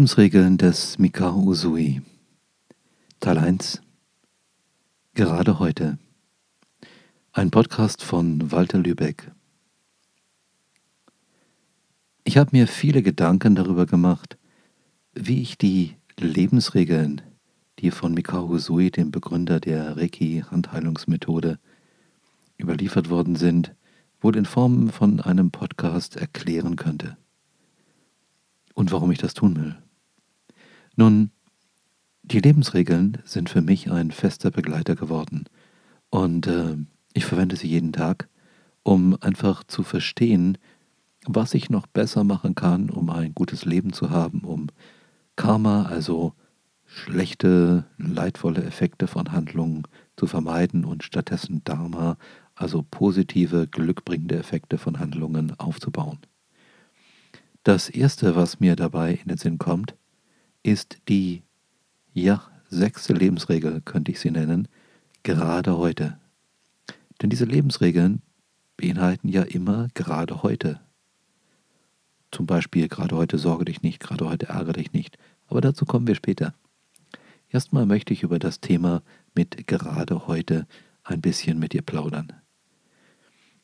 Lebensregeln des Mikao Usui. Teil 1 Gerade heute. Ein Podcast von Walter Lübeck. Ich habe mir viele Gedanken darüber gemacht, wie ich die Lebensregeln, die von Mikao Usui, dem Begründer der Reiki-Handheilungsmethode, überliefert worden sind, wohl in Form von einem Podcast erklären könnte. Und warum ich das tun will. Nun, die Lebensregeln sind für mich ein fester Begleiter geworden und äh, ich verwende sie jeden Tag, um einfach zu verstehen, was ich noch besser machen kann, um ein gutes Leben zu haben, um Karma, also schlechte, leidvolle Effekte von Handlungen zu vermeiden und stattdessen Dharma, also positive, glückbringende Effekte von Handlungen aufzubauen. Das Erste, was mir dabei in den Sinn kommt, ist die, ja, sechste Lebensregel, könnte ich sie nennen, gerade heute. Denn diese Lebensregeln beinhalten ja immer gerade heute. Zum Beispiel gerade heute sorge dich nicht, gerade heute ärgere dich nicht. Aber dazu kommen wir später. Erstmal möchte ich über das Thema mit gerade heute ein bisschen mit dir plaudern.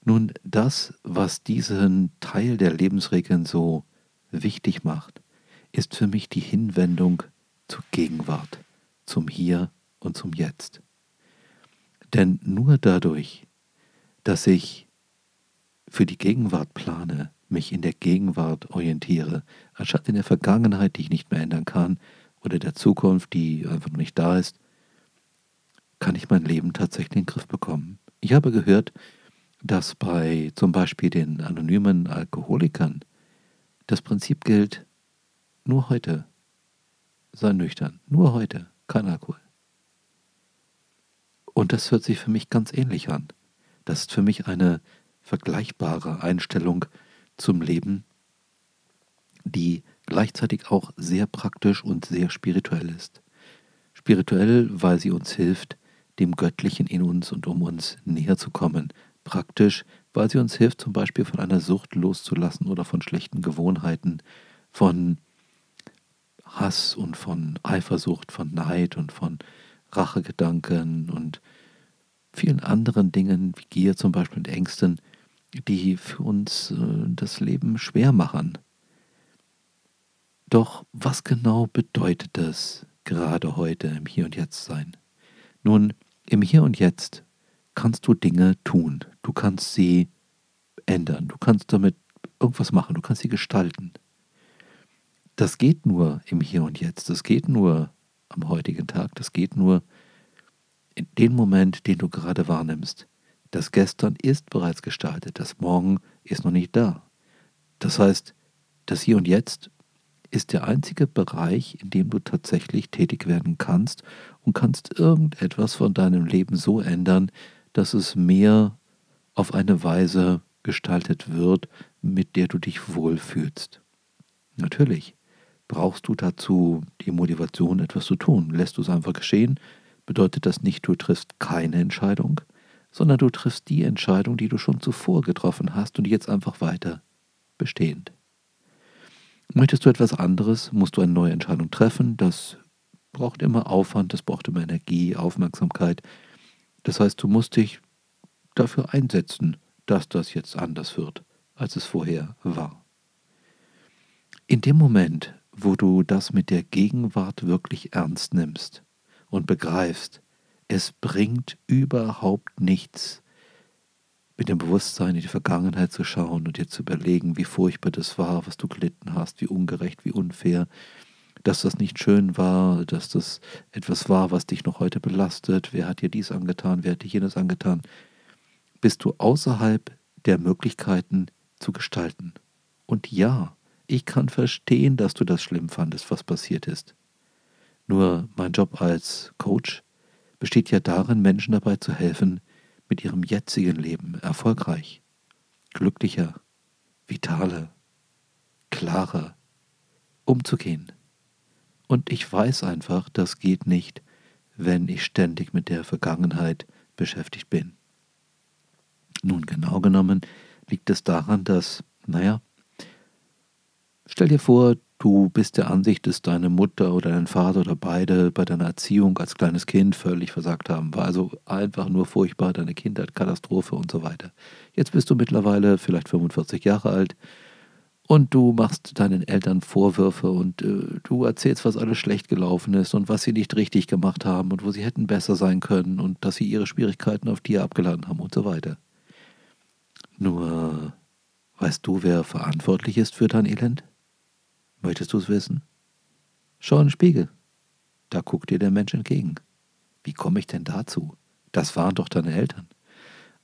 Nun, das, was diesen Teil der Lebensregeln so wichtig macht, ist für mich die Hinwendung zur Gegenwart, zum Hier und zum Jetzt. Denn nur dadurch, dass ich für die Gegenwart plane, mich in der Gegenwart orientiere, anstatt in der Vergangenheit, die ich nicht mehr ändern kann, oder der Zukunft, die einfach noch nicht da ist, kann ich mein Leben tatsächlich in den Griff bekommen. Ich habe gehört, dass bei zum Beispiel den anonymen Alkoholikern das Prinzip gilt, nur heute sei nüchtern, nur heute kein Alkohol. Und das hört sich für mich ganz ähnlich an. Das ist für mich eine vergleichbare Einstellung zum Leben, die gleichzeitig auch sehr praktisch und sehr spirituell ist. Spirituell, weil sie uns hilft, dem Göttlichen in uns und um uns näher zu kommen, praktisch, weil sie uns hilft, zum Beispiel von einer Sucht loszulassen oder von schlechten Gewohnheiten, von Hass und von Eifersucht, von Neid und von Rachegedanken und vielen anderen Dingen wie Gier zum Beispiel und Ängsten, die für uns äh, das Leben schwer machen. Doch was genau bedeutet das gerade heute im Hier und Jetzt sein? Nun, im Hier und Jetzt kannst du Dinge tun. Du kannst sie ändern. Du kannst damit irgendwas machen. Du kannst sie gestalten. Das geht nur im Hier und Jetzt. Das geht nur am heutigen Tag. Das geht nur in dem Moment, den du gerade wahrnimmst. Das Gestern ist bereits gestaltet. Das Morgen ist noch nicht da. Das heißt, das Hier und Jetzt ist der einzige Bereich, in dem du tatsächlich tätig werden kannst und kannst irgendetwas von deinem Leben so ändern, dass es mehr auf eine Weise gestaltet wird, mit der du dich wohlfühlst. Natürlich brauchst du dazu die Motivation, etwas zu tun. Lässt du es einfach geschehen, bedeutet das nicht, du triffst keine Entscheidung, sondern du triffst die Entscheidung, die du schon zuvor getroffen hast und jetzt einfach weiter bestehend. Möchtest du etwas anderes, musst du eine neue Entscheidung treffen. Das braucht immer Aufwand, das braucht immer Energie, Aufmerksamkeit. Das heißt, du musst dich dafür einsetzen, dass das jetzt anders wird, als es vorher war. In dem Moment, wo du das mit der Gegenwart wirklich ernst nimmst und begreifst, es bringt überhaupt nichts, mit dem Bewusstsein in die Vergangenheit zu schauen und dir zu überlegen, wie furchtbar das war, was du gelitten hast, wie ungerecht, wie unfair, dass das nicht schön war, dass das etwas war, was dich noch heute belastet, wer hat dir dies angetan, wer hat dir jenes angetan, bist du außerhalb der Möglichkeiten zu gestalten. Und ja, ich kann verstehen, dass du das schlimm fandest, was passiert ist. Nur mein Job als Coach besteht ja darin, Menschen dabei zu helfen, mit ihrem jetzigen Leben erfolgreich, glücklicher, vitaler, klarer umzugehen. Und ich weiß einfach, das geht nicht, wenn ich ständig mit der Vergangenheit beschäftigt bin. Nun genau genommen liegt es daran, dass, naja, stell dir vor, Du bist der Ansicht, dass deine Mutter oder dein Vater oder beide bei deiner Erziehung als kleines Kind völlig versagt haben. War also einfach nur furchtbar, deine Kindheit, Katastrophe und so weiter. Jetzt bist du mittlerweile vielleicht 45 Jahre alt und du machst deinen Eltern Vorwürfe und äh, du erzählst, was alles schlecht gelaufen ist und was sie nicht richtig gemacht haben und wo sie hätten besser sein können und dass sie ihre Schwierigkeiten auf dir abgeladen haben und so weiter. Nur, weißt du, wer verantwortlich ist für dein Elend? Möchtest du es wissen? Schau in den Spiegel. Da guckt dir der Mensch entgegen. Wie komme ich denn dazu? Das waren doch deine Eltern.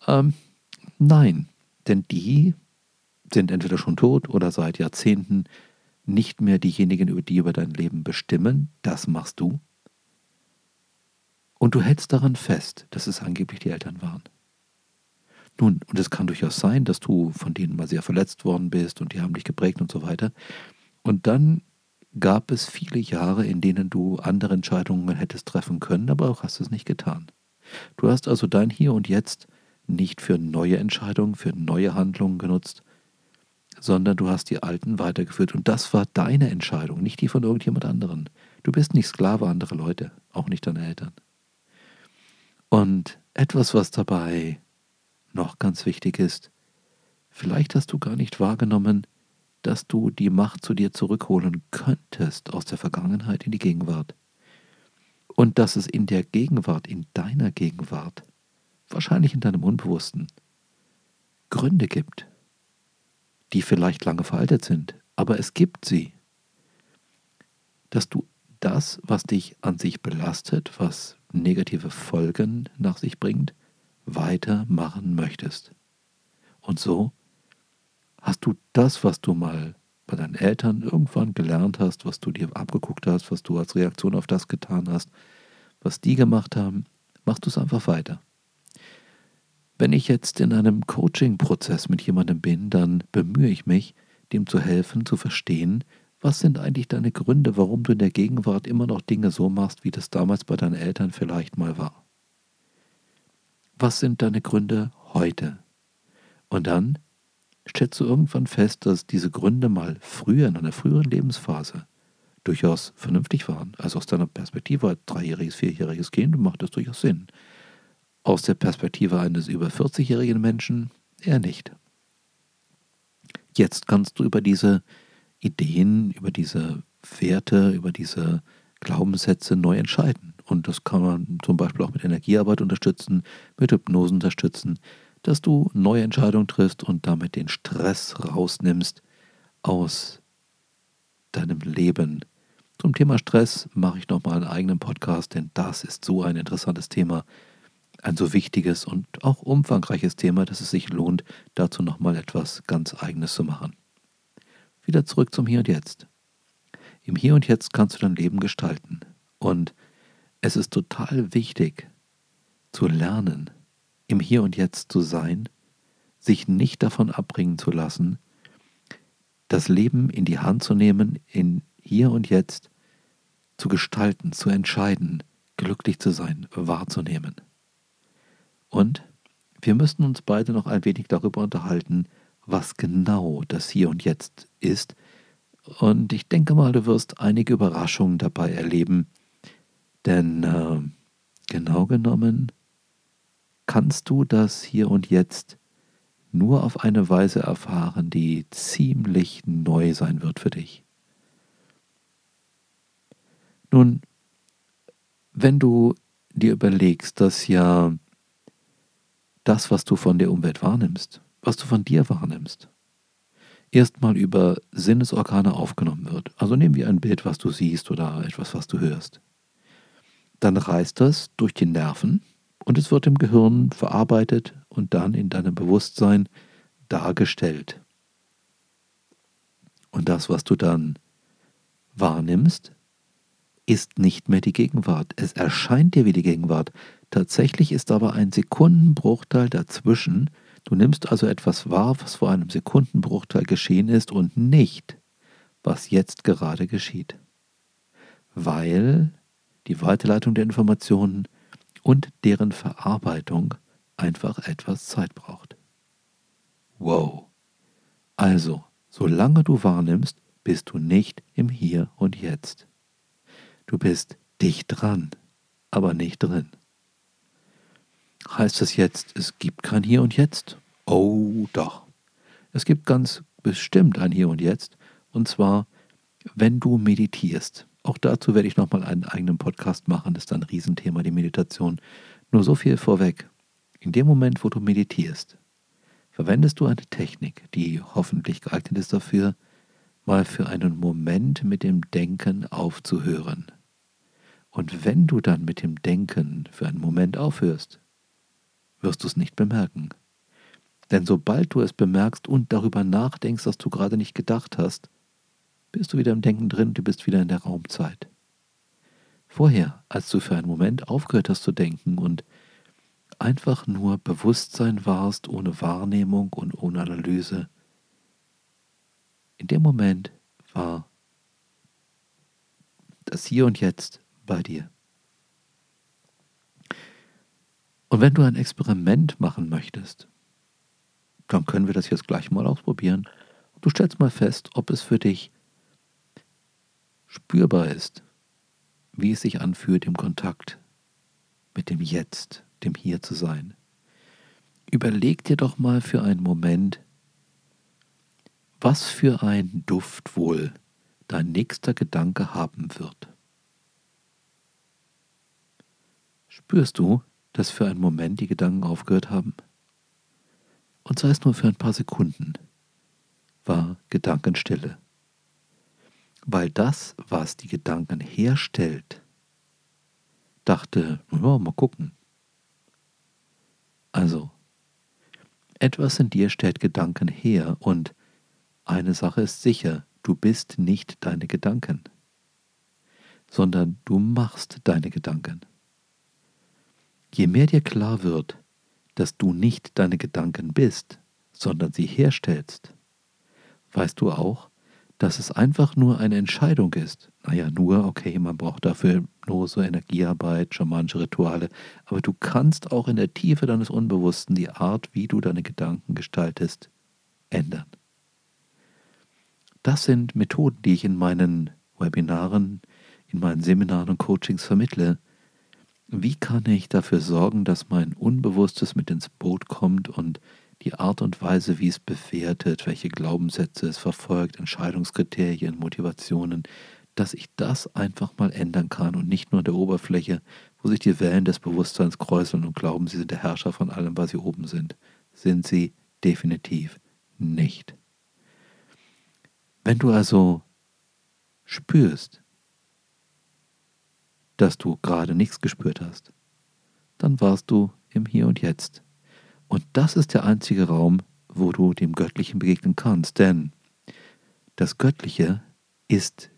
Ähm, nein, denn die sind entweder schon tot oder seit Jahrzehnten nicht mehr diejenigen, die über dein Leben bestimmen. Das machst du. Und du hältst daran fest, dass es angeblich die Eltern waren. Nun, und es kann durchaus sein, dass du von denen mal sehr verletzt worden bist und die haben dich geprägt und so weiter. Und dann gab es viele Jahre, in denen du andere Entscheidungen hättest treffen können, aber auch hast es nicht getan. Du hast also dein Hier und Jetzt nicht für neue Entscheidungen, für neue Handlungen genutzt, sondern du hast die alten weitergeführt. Und das war deine Entscheidung, nicht die von irgendjemand anderen. Du bist nicht Sklave anderer Leute, auch nicht deine Eltern. Und etwas, was dabei noch ganz wichtig ist, vielleicht hast du gar nicht wahrgenommen, dass du die Macht zu dir zurückholen könntest aus der Vergangenheit in die Gegenwart. Und dass es in der Gegenwart, in deiner Gegenwart, wahrscheinlich in deinem Unbewussten, Gründe gibt, die vielleicht lange veraltet sind, aber es gibt sie. Dass du das, was dich an sich belastet, was negative Folgen nach sich bringt, weitermachen möchtest. Und so Hast du das, was du mal bei deinen Eltern irgendwann gelernt hast, was du dir abgeguckt hast, was du als Reaktion auf das getan hast, was die gemacht haben, machst du es einfach weiter. Wenn ich jetzt in einem Coaching-Prozess mit jemandem bin, dann bemühe ich mich, dem zu helfen, zu verstehen, was sind eigentlich deine Gründe, warum du in der Gegenwart immer noch Dinge so machst, wie das damals bei deinen Eltern vielleicht mal war. Was sind deine Gründe heute? Und dann stellst du irgendwann fest, dass diese Gründe mal früher, in einer früheren Lebensphase, durchaus vernünftig waren. Also aus deiner Perspektive als dreijähriges, vierjähriges Kind macht das durchaus Sinn. Aus der Perspektive eines über 40-jährigen Menschen eher nicht. Jetzt kannst du über diese Ideen, über diese Werte, über diese Glaubenssätze neu entscheiden. Und das kann man zum Beispiel auch mit Energiearbeit unterstützen, mit Hypnose unterstützen, dass du neue Entscheidungen triffst und damit den Stress rausnimmst aus deinem Leben. Zum Thema Stress mache ich nochmal einen eigenen Podcast, denn das ist so ein interessantes Thema, ein so wichtiges und auch umfangreiches Thema, dass es sich lohnt, dazu nochmal etwas ganz Eigenes zu machen. Wieder zurück zum Hier und Jetzt. Im Hier und Jetzt kannst du dein Leben gestalten. Und es ist total wichtig zu lernen, im Hier und Jetzt zu sein, sich nicht davon abbringen zu lassen, das Leben in die Hand zu nehmen, in Hier und Jetzt zu gestalten, zu entscheiden, glücklich zu sein, wahrzunehmen. Und wir müssen uns beide noch ein wenig darüber unterhalten, was genau das Hier und Jetzt ist. Und ich denke mal, du wirst einige Überraschungen dabei erleben, denn äh, genau genommen kannst du das hier und jetzt nur auf eine Weise erfahren, die ziemlich neu sein wird für dich. Nun, wenn du dir überlegst, dass ja das, was du von der Umwelt wahrnimmst, was du von dir wahrnimmst, erstmal über Sinnesorgane aufgenommen wird. Also nehmen wir ein Bild, was du siehst oder etwas, was du hörst. Dann reist das durch die Nerven und es wird im Gehirn verarbeitet und dann in deinem Bewusstsein dargestellt. Und das, was du dann wahrnimmst, ist nicht mehr die Gegenwart. Es erscheint dir wie die Gegenwart. Tatsächlich ist aber ein Sekundenbruchteil dazwischen. Du nimmst also etwas wahr, was vor einem Sekundenbruchteil geschehen ist und nicht, was jetzt gerade geschieht. Weil die Weiterleitung der Informationen und deren Verarbeitung einfach etwas Zeit braucht. Wow. Also, solange du wahrnimmst, bist du nicht im Hier und Jetzt. Du bist dicht dran, aber nicht drin. Heißt das jetzt, es gibt kein Hier und Jetzt? Oh doch. Es gibt ganz bestimmt ein Hier und Jetzt. Und zwar, wenn du meditierst. Auch dazu werde ich nochmal einen eigenen Podcast machen. Das ist ein Riesenthema, die Meditation. Nur so viel vorweg. In dem Moment, wo du meditierst, verwendest du eine Technik, die hoffentlich geeignet ist dafür, mal für einen Moment mit dem Denken aufzuhören. Und wenn du dann mit dem Denken für einen Moment aufhörst, wirst du es nicht bemerken. Denn sobald du es bemerkst und darüber nachdenkst, was du gerade nicht gedacht hast, bist du wieder im Denken drin, du bist wieder in der Raumzeit. Vorher, als du für einen Moment aufgehört hast zu denken und einfach nur Bewusstsein warst, ohne Wahrnehmung und ohne Analyse, in dem Moment war das Hier und Jetzt bei dir. Und wenn du ein Experiment machen möchtest, dann können wir das jetzt gleich mal ausprobieren. Du stellst mal fest, ob es für dich spürbar ist, wie es sich anfühlt, im Kontakt mit dem Jetzt, dem Hier zu sein. Überleg dir doch mal für einen Moment, was für ein Duft wohl dein nächster Gedanke haben wird. Spürst du, dass für einen Moment die Gedanken aufgehört haben? Und sei es nur für ein paar Sekunden, war Gedankenstille. Weil das, was die Gedanken herstellt, dachte, ja, mal gucken. Also, etwas in dir stellt Gedanken her und eine Sache ist sicher, du bist nicht deine Gedanken, sondern du machst deine Gedanken. Je mehr dir klar wird, dass du nicht deine Gedanken bist, sondern sie herstellst, weißt du auch, dass es einfach nur eine Entscheidung ist. Naja, nur, okay, man braucht dafür so Energiearbeit, schamanische Rituale, aber du kannst auch in der Tiefe deines Unbewussten die Art, wie du deine Gedanken gestaltest, ändern. Das sind Methoden, die ich in meinen Webinaren, in meinen Seminaren und Coachings vermittle. Wie kann ich dafür sorgen, dass mein Unbewusstes mit ins Boot kommt und die Art und Weise, wie es bewertet, welche Glaubenssätze es verfolgt, Entscheidungskriterien, Motivationen, dass ich das einfach mal ändern kann und nicht nur an der Oberfläche, wo sich die Wellen des Bewusstseins kräuseln und glauben, sie sind der Herrscher von allem, was sie oben sind. Sind sie definitiv nicht. Wenn du also spürst, dass du gerade nichts gespürt hast, dann warst du im Hier und Jetzt. Und das ist der einzige Raum, wo du dem Göttlichen begegnen kannst, denn das Göttliche ist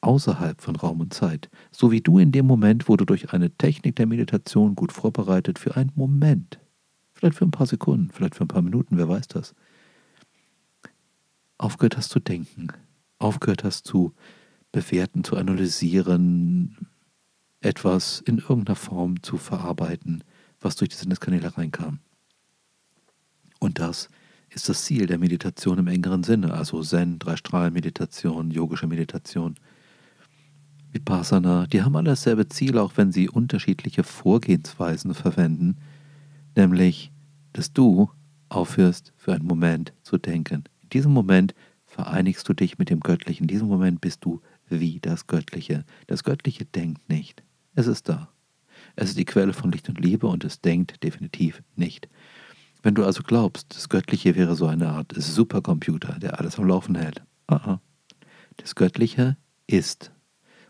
außerhalb von Raum und Zeit, so wie du in dem Moment, wo du durch eine Technik der Meditation gut vorbereitet für einen Moment, vielleicht für ein paar Sekunden, vielleicht für ein paar Minuten, wer weiß das, aufgehört hast zu denken, aufgehört hast zu bewerten, zu analysieren, etwas in irgendeiner Form zu verarbeiten, was durch die Sinneskanäle reinkam. Und das ist das Ziel der Meditation im engeren Sinne, also Zen, Drei-Strahlen-Meditation, yogische Meditation, Vipassana, die haben alle dasselbe Ziel, auch wenn sie unterschiedliche Vorgehensweisen verwenden, nämlich, dass du aufhörst, für einen Moment zu denken diesem Moment vereinigst du dich mit dem Göttlichen. In diesem Moment bist du wie das Göttliche. Das Göttliche denkt nicht. Es ist da. Es ist die Quelle von Licht und Liebe und es denkt definitiv nicht. Wenn du also glaubst, das Göttliche wäre so eine Art Supercomputer, der alles am Laufen hält. Aha. Das Göttliche ist.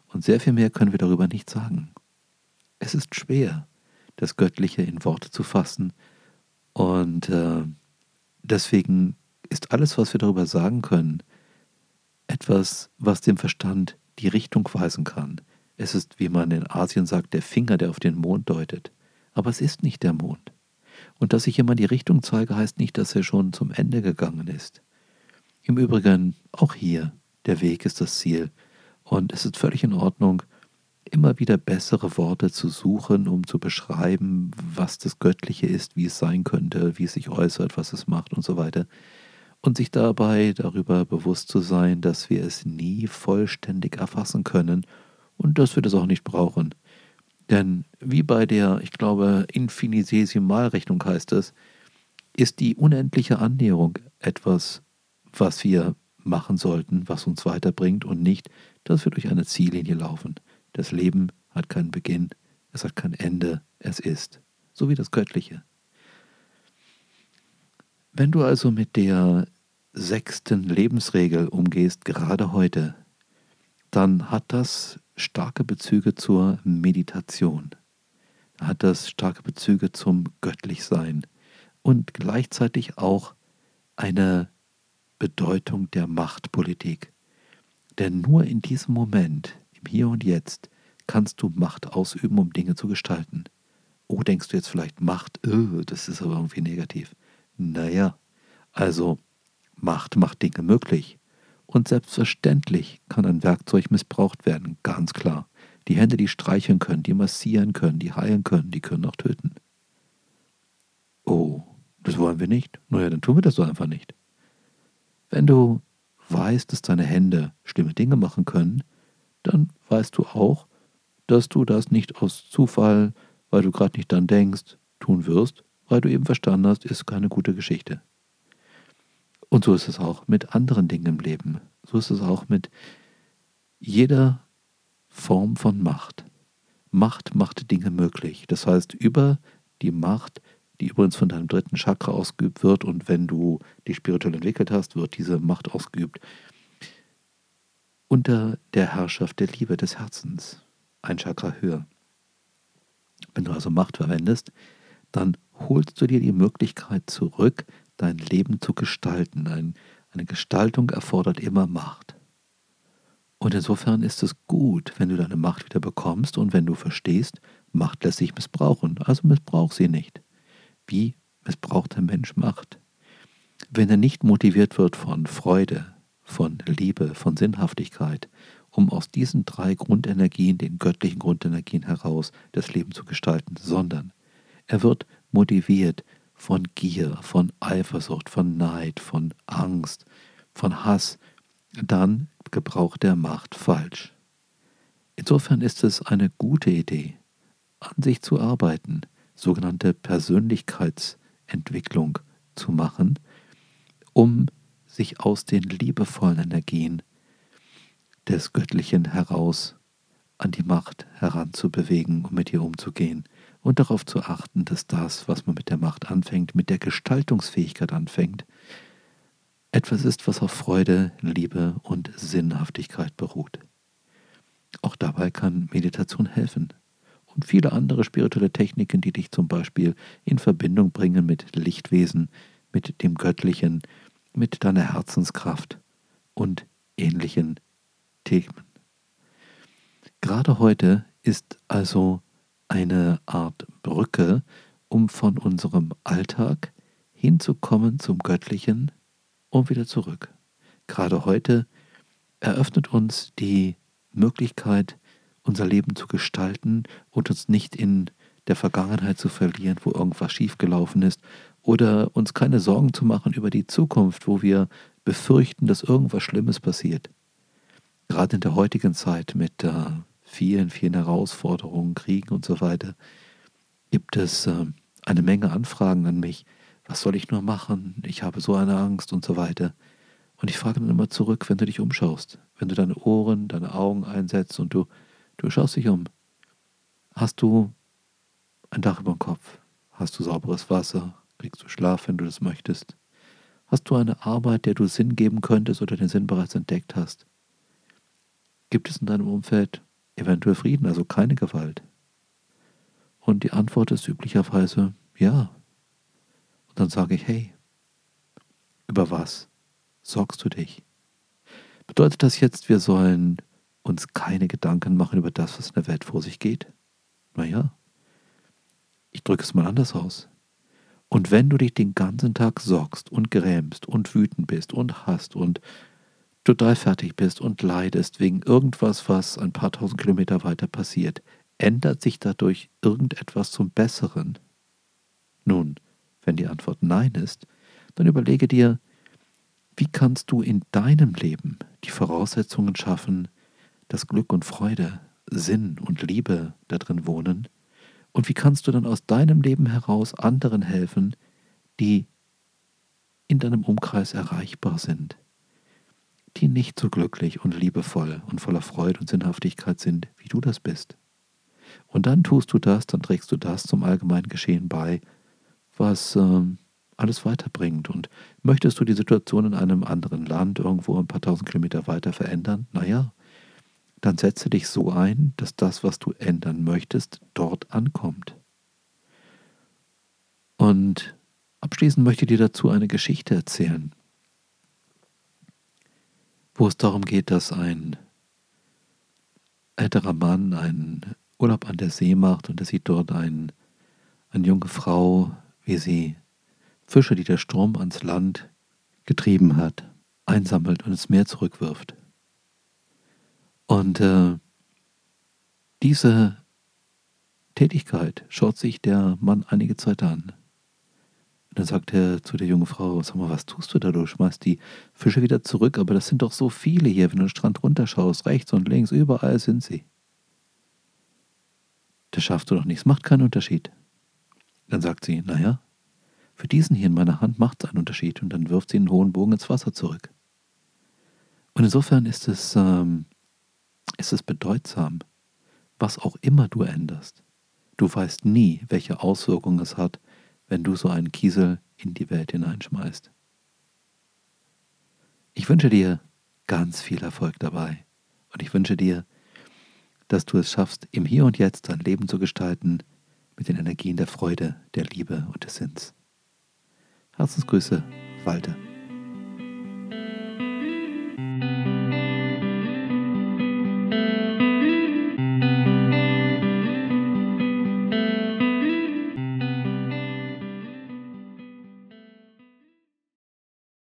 Und sehr viel mehr können wir darüber nicht sagen. Es ist schwer, das Göttliche in Worte zu fassen. Und äh, deswegen ist alles, was wir darüber sagen können, etwas, was dem Verstand die Richtung weisen kann. Es ist, wie man in Asien sagt, der Finger, der auf den Mond deutet. Aber es ist nicht der Mond. Und dass ich jemand die Richtung zeige, heißt nicht, dass er schon zum Ende gegangen ist. Im Übrigen, auch hier, der Weg ist das Ziel. Und es ist völlig in Ordnung, immer wieder bessere Worte zu suchen, um zu beschreiben, was das Göttliche ist, wie es sein könnte, wie es sich äußert, was es macht und so weiter. und sich dabei darüber bewusst zu sein, dass wir es nie vollständig erfassen können und dass wir das auch nicht brauchen. Denn wie bei der, ich glaube, Infinitesimalrechnung heißt es, ist die unendliche Annäherung etwas, was wir machen sollten, was uns weiterbringt und nicht, dass wir durch eine Ziellinie laufen. Das Leben hat keinen Beginn, es hat kein Ende, es ist, so wie das Göttliche. Wenn du also mit der sechsten Lebensregel umgehst, gerade heute, dann hat das starke Bezüge zur Meditation, hat das starke Bezüge zum Göttlichsein und gleichzeitig auch eine Bedeutung der Machtpolitik. Denn nur in diesem Moment, im Hier und Jetzt, kannst du Macht ausüben, um Dinge zu gestalten. Oh, denkst du jetzt vielleicht Macht, oh, das ist aber irgendwie negativ. Naja, also Macht macht Dinge möglich. Und selbstverständlich kann ein Werkzeug missbraucht werden, ganz klar. Die Hände, die streicheln können, die massieren können, die heilen können, die können auch töten. Oh, das wollen wir nicht. Naja, dann tun wir das doch einfach nicht. Wenn du weißt, dass deine Hände schlimme Dinge machen können, dann weißt du auch, dass du das nicht aus Zufall, weil du gerade nicht dann denkst, tun wirst, weil du eben verstanden hast, ist keine gute Geschichte. Und so ist es auch mit anderen Dingen im Leben. So ist es auch mit jeder Form von Macht. Macht macht Dinge möglich. Das heißt, über die Macht, die übrigens von deinem dritten Chakra ausgeübt wird, und wenn du die spirituell entwickelt hast, wird diese Macht ausgeübt unter der Herrschaft der Liebe des Herzens, ein Chakra höher. Wenn du also Macht verwendest, dann holst du dir die Möglichkeit zurück, dein Leben zu gestalten. Ein, eine Gestaltung erfordert immer Macht. Und insofern ist es gut, wenn du deine Macht wieder bekommst und wenn du verstehst, Macht lässt sich missbrauchen, also missbrauch sie nicht. Wie missbraucht ein Mensch Macht? Wenn er nicht motiviert wird von Freude, von Liebe, von Sinnhaftigkeit, um aus diesen drei Grundenergien, den göttlichen Grundenergien heraus, das Leben zu gestalten, sondern er wird motiviert von Gier, von Eifersucht, von Neid, von Angst, von Hass, dann gebraucht er Macht falsch. Insofern ist es eine gute Idee, an sich zu arbeiten, sogenannte Persönlichkeitsentwicklung zu machen, um sich aus den liebevollen Energien des Göttlichen heraus an die Macht heranzubewegen, um mit ihr umzugehen und darauf zu achten, dass das, was man mit der Macht anfängt, mit der Gestaltungsfähigkeit anfängt, etwas ist, was auf Freude, Liebe und Sinnhaftigkeit beruht. Auch dabei kann Meditation helfen und viele andere spirituelle Techniken, die dich zum Beispiel in Verbindung bringen mit Lichtwesen, mit dem Göttlichen, mit deiner Herzenskraft und ähnlichen Themen. Gerade heute ist also eine Art Brücke, um von unserem Alltag hinzukommen zum Göttlichen und wieder zurück. Gerade heute eröffnet uns die Möglichkeit, unser Leben zu gestalten und uns nicht in der Vergangenheit zu verlieren, wo irgendwas schiefgelaufen ist, oder uns keine Sorgen zu machen über die Zukunft, wo wir befürchten, dass irgendwas Schlimmes passiert. Gerade in der heutigen Zeit mit äh, vielen, vielen Herausforderungen, Kriegen und so weiter, gibt es äh, eine Menge Anfragen an mich. Was soll ich nur machen? Ich habe so eine Angst und so weiter. Und ich frage dann immer zurück, wenn du dich umschaust, wenn du deine Ohren, deine Augen einsetzt und du, du schaust dich um. Hast du ein Dach über dem Kopf? Hast du sauberes Wasser? Kriegst du Schlaf, wenn du das möchtest? Hast du eine Arbeit, der du Sinn geben könntest oder den Sinn bereits entdeckt hast? Gibt es in deinem Umfeld eventuell Frieden, also keine Gewalt? Und die Antwort ist üblicherweise ja. Und dann sage ich, hey, über was sorgst du dich? Bedeutet das jetzt, wir sollen uns keine Gedanken machen über das, was in der Welt vor sich geht? Naja, ich drücke es mal anders aus. Und wenn du dich den ganzen Tag sorgst und grämst und wütend bist und hast und total fertig bist und leidest wegen irgendwas, was ein paar tausend Kilometer weiter passiert, ändert sich dadurch irgendetwas zum Besseren? Nun, wenn die Antwort Nein ist, dann überlege dir, Wie kannst du in deinem Leben die Voraussetzungen schaffen, dass Glück und Freude, Sinn und Liebe darin wohnen? Und wie kannst du dann aus deinem Leben heraus anderen helfen, die in deinem Umkreis erreichbar sind, die nicht so glücklich und liebevoll und voller Freude und Sinnhaftigkeit sind, wie du das bist? Und dann tust du das, dann trägst du das zum allgemeinen Geschehen bei, was ähm, alles weiterbringt. Und möchtest du die Situation in einem anderen Land, irgendwo ein paar tausend Kilometer weiter verändern? Naja, dann setze dich so ein, dass das, was du ändern möchtest, dort ankommt. Und abschließend möchte ich dir dazu eine Geschichte erzählen, wo es darum geht, dass ein älterer Mann einen Urlaub an der See macht und er sieht dort ein, eine junge Frau, wie sie Fische, die der Strom ans Land getrieben hat, einsammelt und ins Meer zurückwirft. Und äh, diese Tätigkeit schaut sich der Mann einige Zeit an. Und dann sagt er zu der jungen Frau, sag mal, was tust du da? Du schmeißt die Fische wieder zurück, aber das sind doch so viele hier, wenn du den Strand runterschaust, rechts und links, überall sind sie. Das schaffst du doch nicht, es macht keinen Unterschied. Dann sagt sie, naja, für diesen hier in meiner Hand macht es einen Unterschied und dann wirft sie einen hohen Bogen ins Wasser zurück. Und insofern ist es, ähm, ist es bedeutsam, was auch immer du änderst. Du weißt nie, welche Auswirkungen es hat, wenn du so einen Kiesel in die Welt hineinschmeißt. Ich wünsche dir ganz viel Erfolg dabei und ich wünsche dir, dass du es schaffst, im Hier und Jetzt dein Leben zu gestalten mit den Energien der Freude, der Liebe und des Sinns. Herzensgrüße, Walter.